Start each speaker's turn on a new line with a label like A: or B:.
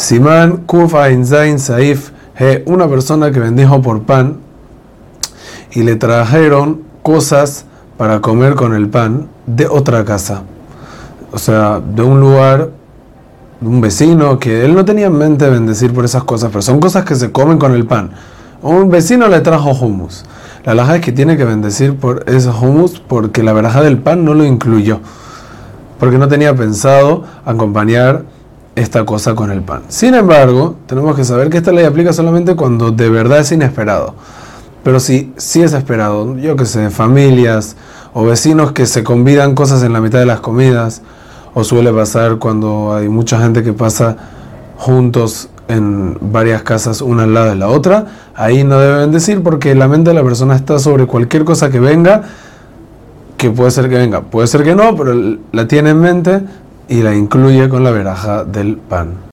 A: Simán Kuf Ain Zain Saif una persona que bendijo por pan y le trajeron cosas para comer con el pan de otra casa. O sea, de un lugar, de un vecino, que él no tenía en mente bendecir por esas cosas, pero son cosas que se comen con el pan. Un vecino le trajo hummus. La laja es que tiene que bendecir por esos hummus porque la veraja del pan no lo incluyó. Porque no tenía pensado acompañar esta cosa con el pan. Sin embargo, tenemos que saber que esta ley aplica solamente cuando de verdad es inesperado. Pero si, si es esperado, yo que sé, familias o vecinos que se convidan cosas en la mitad de las comidas, o suele pasar cuando hay mucha gente que pasa juntos en varias casas una al lado de la otra, ahí no deben decir porque la mente de la persona está sobre cualquier cosa que venga, que puede ser que venga, puede ser que no, pero la tiene en mente y la incluye con la veraja del pan.